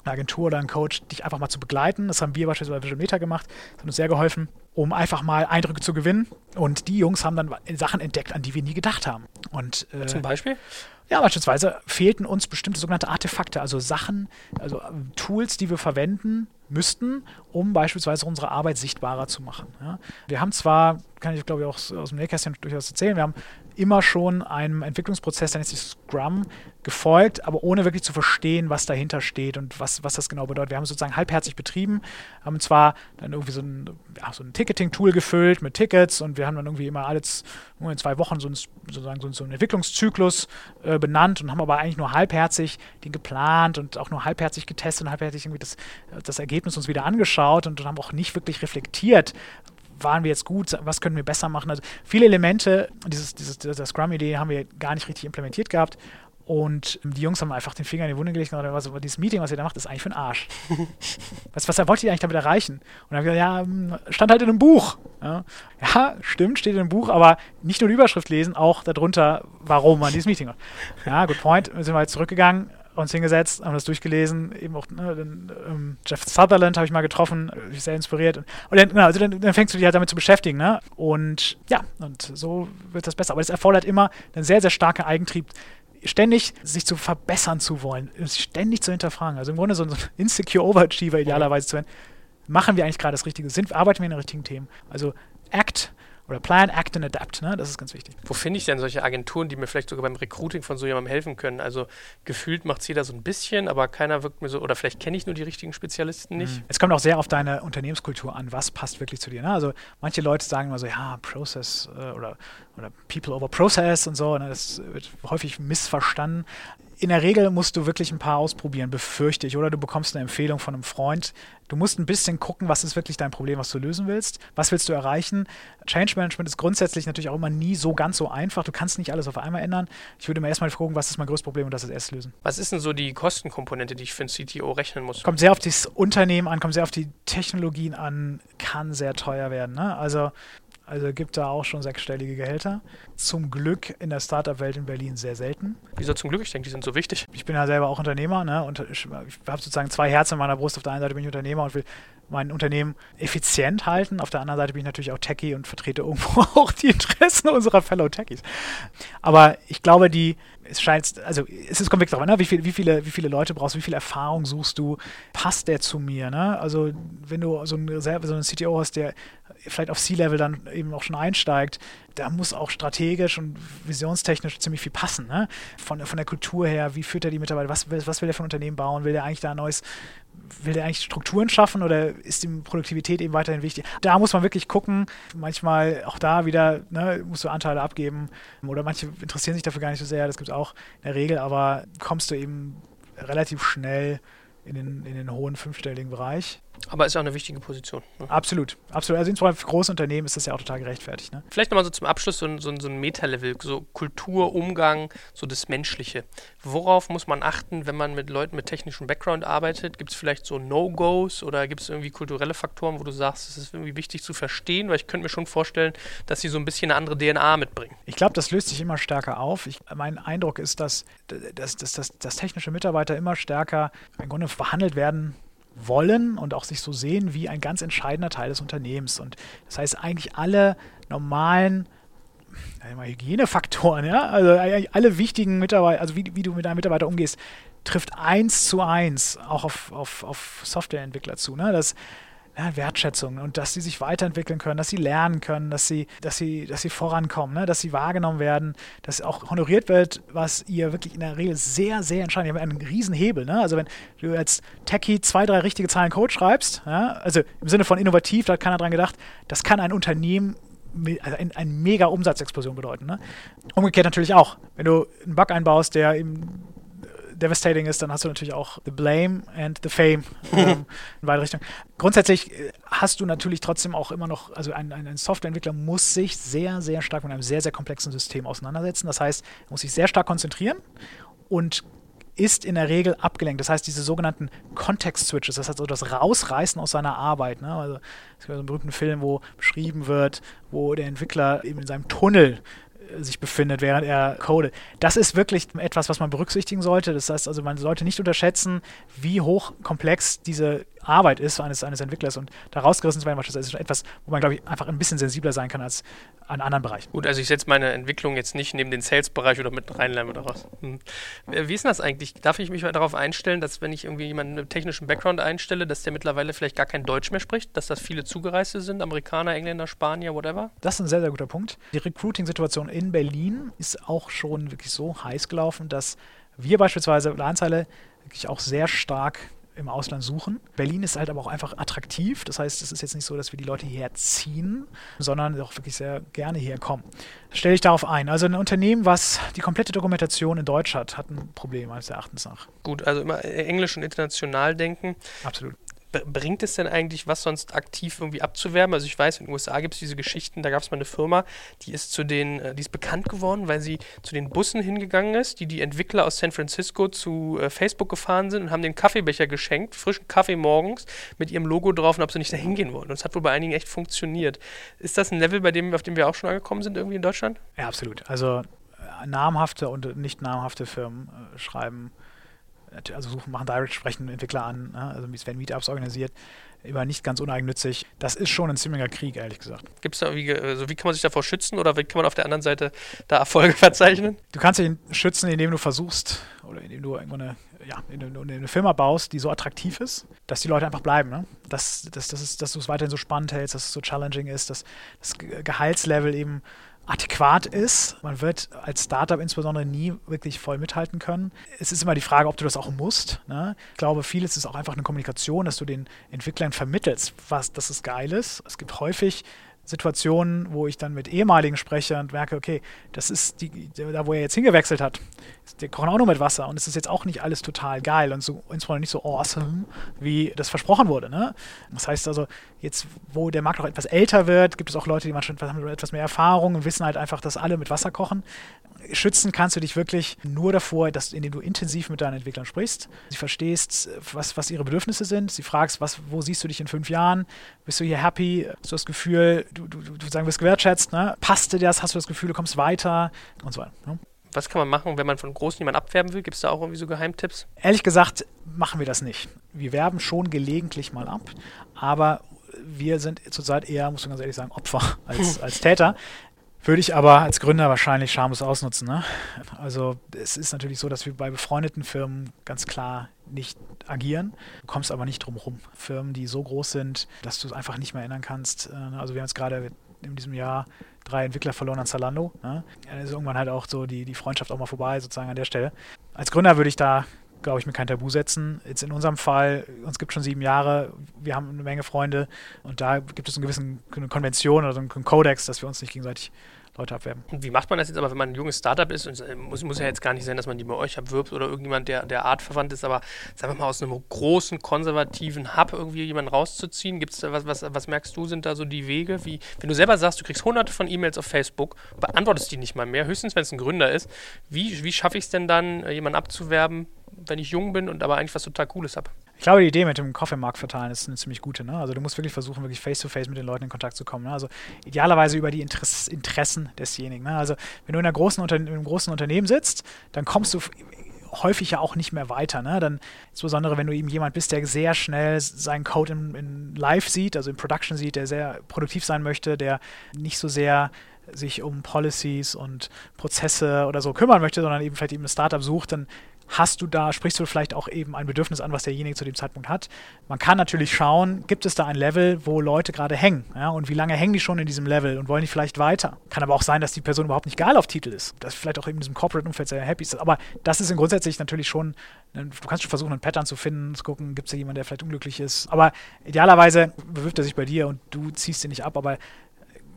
eine Agentur oder ein Coach, dich einfach mal zu begleiten. Das haben wir beispielsweise bei Visual Meta gemacht. Das hat uns sehr geholfen, um einfach mal Eindrücke zu gewinnen. Und die Jungs haben dann Sachen entdeckt, an die wir nie gedacht haben. Und, äh, Zum Beispiel? Ja, beispielsweise fehlten uns bestimmte sogenannte Artefakte, also Sachen, also Tools, die wir verwenden müssten, um beispielsweise unsere Arbeit sichtbarer zu machen. Ja. Wir haben zwar, kann ich glaube ich auch aus dem Nähkästchen durchaus erzählen, wir haben immer schon einem Entwicklungsprozess, der nennt sich Scrum, gefolgt, aber ohne wirklich zu verstehen, was dahinter steht und was, was das genau bedeutet. Wir haben sozusagen halbherzig betrieben, haben zwar dann irgendwie so ein, ja, so ein Ticketing-Tool gefüllt mit Tickets und wir haben dann irgendwie immer alle in zwei Wochen so, ein, sozusagen so, einen Entwicklungszyklus äh, benannt und haben aber eigentlich nur halbherzig den geplant und auch nur halbherzig getestet und halbherzig irgendwie das, das Ergebnis uns wieder angeschaut und haben auch nicht wirklich reflektiert, waren wir jetzt gut, was können wir besser machen. Also viele Elemente dieses, dieses, dieser Scrum-Idee haben wir gar nicht richtig implementiert gehabt. Und die Jungs haben einfach den Finger in die Wunde gelegt und gesagt, also, dieses Meeting, was ihr da macht, ist eigentlich für den Arsch. was, was wollt ihr eigentlich damit erreichen? Und dann haben wir gesagt, ja, hm, stand halt in einem Buch. Ja, ja, stimmt, steht in einem Buch, aber nicht nur die Überschrift lesen, auch darunter, warum man dieses Meeting macht. Ja, good point. Wir sind mal zurückgegangen, uns hingesetzt, haben das durchgelesen, eben auch ne, den, ähm, Jeff Sutherland habe ich mal getroffen, sehr inspiriert. Und dann, genau, also dann, dann, fängst du dich halt damit zu beschäftigen, ne? Und ja, und so wird das besser. Aber es erfordert immer einen sehr, sehr starken Eigentrieb, ständig sich zu verbessern zu wollen, ständig zu hinterfragen. Also im Grunde so ein Insecure Overachiever idealerweise zu werden. Machen wir eigentlich gerade das Richtige? Sind, arbeiten wir in den richtigen Themen? Also Act oder Plan, Act and Adapt, ne? Das ist ganz wichtig. Wo finde ich denn solche Agenturen, die mir vielleicht sogar beim Recruiting von so jemandem helfen können? Also gefühlt macht es jeder so ein bisschen, aber keiner wirkt mir so, oder vielleicht kenne ich nur die richtigen Spezialisten nicht. Mhm. Es kommt auch sehr auf deine Unternehmenskultur an, was passt wirklich zu dir. Ne? Also manche Leute sagen immer so, ja, Process äh, oder, oder People over Process und so, ne? das wird häufig missverstanden in der Regel musst du wirklich ein paar ausprobieren, befürchte ich. Oder du bekommst eine Empfehlung von einem Freund. Du musst ein bisschen gucken, was ist wirklich dein Problem, was du lösen willst. Was willst du erreichen? Change Management ist grundsätzlich natürlich auch immer nie so ganz so einfach. Du kannst nicht alles auf einmal ändern. Ich würde mir erstmal gucken, was ist mein größtes Problem und das ist erst lösen. Was ist denn so die Kostenkomponente, die ich für ein CTO rechnen muss? Kommt sehr auf das Unternehmen an, kommt sehr auf die Technologien an, kann sehr teuer werden. Ne? Also also gibt da auch schon sechsstellige Gehälter. Zum Glück in der Startup-Welt in Berlin sehr selten. Wieso zum Glück? Ich denke, die sind so wichtig. Ich bin ja selber auch Unternehmer ne? und ich, ich habe sozusagen zwei Herzen in meiner Brust. Auf der einen Seite bin ich Unternehmer und will mein Unternehmen effizient halten. Auf der anderen Seite bin ich natürlich auch Techie und vertrete irgendwo auch die Interessen unserer Fellow Techies. Aber ich glaube, die, es scheint, also es ist, kommt wirklich ne? wie, viel, wie, viele, wie viele Leute brauchst du, wie viel Erfahrung suchst du, passt der zu mir? Ne? Also wenn du so einen, so einen CTO hast, der vielleicht auf C-Level dann eben auch schon einsteigt, da muss auch strategisch und visionstechnisch ziemlich viel passen. Ne? Von, von der Kultur her, wie führt er die Mitarbeiter, was, was will er für ein Unternehmen bauen, will er eigentlich da ein neues will der eigentlich Strukturen schaffen oder ist ihm Produktivität eben weiterhin wichtig? Da muss man wirklich gucken. Manchmal auch da wieder, ne, musst du Anteile abgeben oder manche interessieren sich dafür gar nicht so sehr, das gibt es auch in der Regel, aber kommst du eben relativ schnell in den, in den hohen fünfstelligen Bereich. Aber ist ja auch eine wichtige Position. Ne? Absolut, absolut. Also insbesondere für große Unternehmen ist das ja auch total gerechtfertigt. Ne? Vielleicht nochmal so zum Abschluss so ein, so ein, so ein Meta-Level, so Kultur, Umgang, so das Menschliche. Worauf muss man achten, wenn man mit Leuten mit technischem Background arbeitet? Gibt es vielleicht so No-Gos oder gibt es irgendwie kulturelle Faktoren, wo du sagst, es ist irgendwie wichtig zu verstehen? Weil ich könnte mir schon vorstellen, dass sie so ein bisschen eine andere DNA mitbringen. Ich glaube, das löst sich immer stärker auf. Ich, mein Eindruck ist, dass, dass, dass, dass, dass technische Mitarbeiter immer stärker im Grunde behandelt werden wollen und auch sich so sehen wie ein ganz entscheidender Teil des Unternehmens. Und das heißt, eigentlich alle normalen Hygienefaktoren, ja, also alle wichtigen Mitarbeiter, also wie, wie du mit einem Mitarbeiter umgehst, trifft eins zu eins auch auf, auf, auf Softwareentwickler zu. Ne? Das, ja, Wertschätzung und dass sie sich weiterentwickeln können, dass sie lernen können, dass sie, dass sie, dass sie vorankommen, ne? dass sie wahrgenommen werden, dass auch honoriert wird, was ihr wirklich in der Regel sehr, sehr entscheidend. Ihr habt einen riesen Hebel. Ne? Also wenn du als Techie zwei, drei richtige Zahlen Code schreibst, ja? also im Sinne von innovativ, da hat keiner dran gedacht, das kann ein Unternehmen also eine ein mega Umsatzexplosion bedeuten. Ne? Umgekehrt natürlich auch. Wenn du einen Bug einbaust, der eben devastating ist, dann hast du natürlich auch the blame and the fame ähm, in beide Richtungen. Grundsätzlich äh, hast du natürlich trotzdem auch immer noch, also ein, ein Softwareentwickler muss sich sehr, sehr stark mit einem sehr, sehr komplexen System auseinandersetzen. Das heißt, er muss sich sehr stark konzentrieren und ist in der Regel abgelenkt. Das heißt, diese sogenannten Context-Switches, das heißt so das Rausreißen aus seiner Arbeit. Ne? Also, es gibt so einen berühmten Film, wo beschrieben wird, wo der Entwickler eben in seinem Tunnel sich befindet, während er codet. Das ist wirklich etwas, was man berücksichtigen sollte. Das heißt also, man sollte nicht unterschätzen, wie hochkomplex diese Arbeit ist eines, eines Entwicklers und da rausgerissen zu werden, das ist etwas, wo man, glaube ich, einfach ein bisschen sensibler sein kann als an anderen Bereichen. Gut, also ich setze meine Entwicklung jetzt nicht neben den Sales-Bereich oder mit reinlerne oder was. Hm. Wie ist denn das eigentlich? Darf ich mich mal darauf einstellen, dass wenn ich irgendwie jemanden mit technischen Background einstelle, dass der mittlerweile vielleicht gar kein Deutsch mehr spricht, dass das viele Zugereiste sind, Amerikaner, Engländer, Spanier, whatever? Das ist ein sehr, sehr guter Punkt. Die Recruiting-Situation in Berlin ist auch schon wirklich so heiß gelaufen, dass wir beispielsweise Lanzeile wirklich auch sehr stark im Ausland suchen. Berlin ist halt aber auch einfach attraktiv. Das heißt, es ist jetzt nicht so, dass wir die Leute hierher ziehen, sondern auch wirklich sehr gerne hierher kommen. Stelle ich darauf ein. Also ein Unternehmen, was die komplette Dokumentation in Deutsch hat, hat ein Problem meines Erachtens nach. Gut, also immer Englisch und international denken. Absolut bringt es denn eigentlich was sonst aktiv irgendwie abzuwerben? Also ich weiß, in den USA gibt es diese Geschichten, da gab es mal eine Firma, die ist zu den, äh, die ist bekannt geworden, weil sie zu den Bussen hingegangen ist, die die Entwickler aus San Francisco zu äh, Facebook gefahren sind und haben den Kaffeebecher geschenkt, frischen Kaffee morgens mit ihrem Logo drauf und ob sie nicht da hingehen wollen. Und es hat wohl bei einigen echt funktioniert. Ist das ein Level, bei dem, auf dem wir auch schon angekommen sind irgendwie in Deutschland? Ja, absolut. Also äh, namhafte und nicht namhafte Firmen äh, schreiben also suchen, machen Direct, sprechen Entwickler an, ne? also wie Sven Meetups organisiert, immer nicht ganz uneigennützig. Das ist schon ein ziemlicher Krieg, ehrlich gesagt. Gibt es da wie, also wie kann man sich davor schützen oder wie kann man auf der anderen Seite da Erfolge verzeichnen? Du kannst dich schützen, indem du versuchst oder indem du irgendwo eine, ja, eine, eine Firma baust, die so attraktiv ist, dass die Leute einfach bleiben. Ne? Dass, dass, dass, dass du es weiterhin so spannend hältst, dass es so challenging ist, dass das Gehaltslevel eben adäquat ist. Man wird als Startup insbesondere nie wirklich voll mithalten können. Es ist immer die Frage, ob du das auch musst. Ne? Ich glaube, vieles ist auch einfach eine Kommunikation, dass du den Entwicklern vermittelst, was, dass es geil ist. Es gibt häufig Situationen, wo ich dann mit ehemaligen spreche und merke, okay, das ist die, da wo er jetzt hingewechselt hat, die kochen auch nur mit Wasser und es ist jetzt auch nicht alles total geil und so insbesondere nicht so awesome, wie das versprochen wurde. Ne? Das heißt also, jetzt, wo der Markt noch etwas älter wird, gibt es auch Leute, die schon etwas mehr Erfahrung und wissen halt einfach, dass alle mit Wasser kochen schützen kannst du dich wirklich nur davor, dass, indem du intensiv mit deinen Entwicklern sprichst, sie verstehst, was, was ihre Bedürfnisse sind, sie fragst, was, wo siehst du dich in fünf Jahren, bist du hier happy, hast du das Gefühl, du, du, du sagen wirst gewertschätzt, ne? passt dir das, hast du das Gefühl, du kommst weiter und so weiter. Ne? Was kann man machen, wenn man von Großen jemanden abwerben will? Gibt es da auch irgendwie so Geheimtipps? Ehrlich gesagt, machen wir das nicht. Wir werben schon gelegentlich mal ab, aber wir sind zurzeit eher, muss man ganz ehrlich sagen, Opfer als, als Täter. Würde ich aber als Gründer wahrscheinlich schamlos ausnutzen. Ne? Also es ist natürlich so, dass wir bei befreundeten Firmen ganz klar nicht agieren. Du kommst aber nicht drum rum. Firmen, die so groß sind, dass du es einfach nicht mehr ändern kannst. Äh, ne? Also wir haben jetzt gerade in diesem Jahr drei Entwickler verloren an Zalando. Ne? Dann ist irgendwann halt auch so die, die Freundschaft auch mal vorbei, sozusagen an der Stelle. Als Gründer würde ich da glaube ich, mir kein Tabu setzen. Jetzt in unserem Fall, uns gibt schon sieben Jahre, wir haben eine Menge Freunde und da gibt es eine gewisse Konvention oder so einen Kodex, dass wir uns nicht gegenseitig Leute abwerben. Und wie macht man das jetzt aber, wenn man ein junges Startup ist? Und es muss, muss ja jetzt gar nicht sein, dass man die bei euch abwirbt oder irgendjemand, der der Art verwandt ist, aber sagen wir mal aus einem großen konservativen Hub irgendwie jemanden rauszuziehen. Gibt es da was, was, was merkst du, sind da so die Wege? Wie, wenn du selber sagst, du kriegst hunderte von E-Mails auf Facebook, beantwortest die nicht mal mehr, höchstens wenn es ein Gründer ist. Wie, wie schaffe ich es denn dann, äh, jemanden abzuwerben, wenn ich jung bin und aber eigentlich was total Cooles habe? Ich glaube, die Idee mit dem Kaffeemarkt verteilen ist eine ziemlich gute. Ne? Also du musst wirklich versuchen, wirklich face-to-face -face mit den Leuten in Kontakt zu kommen. Ne? Also idealerweise über die Interess Interessen desjenigen. Ne? Also wenn du in, einer großen in einem großen Unternehmen sitzt, dann kommst du häufig ja auch nicht mehr weiter. Ne? Dann insbesondere, wenn du eben jemand bist, der sehr schnell seinen Code in, in Live sieht, also in Production sieht, der sehr produktiv sein möchte, der nicht so sehr sich um Policies und Prozesse oder so kümmern möchte, sondern eben vielleicht eben ein Startup sucht, dann hast du da, sprichst du vielleicht auch eben ein Bedürfnis an, was derjenige zu dem Zeitpunkt hat. Man kann natürlich schauen, gibt es da ein Level, wo Leute gerade hängen? Ja, und wie lange hängen die schon in diesem Level und wollen die vielleicht weiter? Kann aber auch sein, dass die Person überhaupt nicht geil auf Titel ist. Dass vielleicht auch in diesem Corporate-Umfeld sehr happy ist. Aber das ist grundsätzlich natürlich schon, du kannst schon versuchen, einen Pattern zu finden, zu gucken, gibt es da jemanden, der vielleicht unglücklich ist. Aber idealerweise bewirft er sich bei dir und du ziehst ihn nicht ab, aber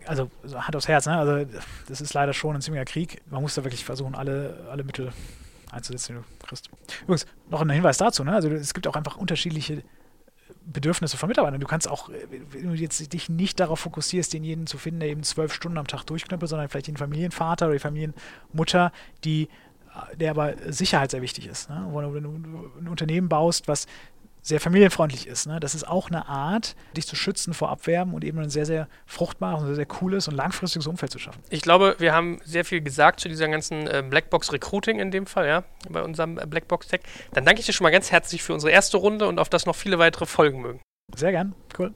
also Hand aufs Herz, ne? Also das ist leider schon ein ziemlicher Krieg. Man muss da wirklich versuchen, alle, alle Mittel einzusetzen, die du kriegst. Übrigens, noch ein Hinweis dazu, ne? Also es gibt auch einfach unterschiedliche Bedürfnisse von Mitarbeitern. Du kannst auch, wenn du jetzt dich nicht darauf fokussierst, denjenigen zu finden, der eben zwölf Stunden am Tag durchknüppelt, sondern vielleicht den Familienvater oder die Familienmutter, die, der aber Sicherheit sehr wichtig ist. Ne? Wenn du ein Unternehmen baust, was sehr familienfreundlich ist. Ne? Das ist auch eine Art, dich zu schützen vor Abwerben und eben ein sehr, sehr fruchtbares, sehr, sehr cooles und langfristiges Umfeld zu schaffen. Ich glaube, wir haben sehr viel gesagt zu dieser ganzen äh, Blackbox Recruiting in dem Fall, ja, bei unserem äh, Blackbox Tech. Dann danke ich dir schon mal ganz herzlich für unsere erste Runde und auf das noch viele weitere Folgen mögen. Sehr gern. Cool.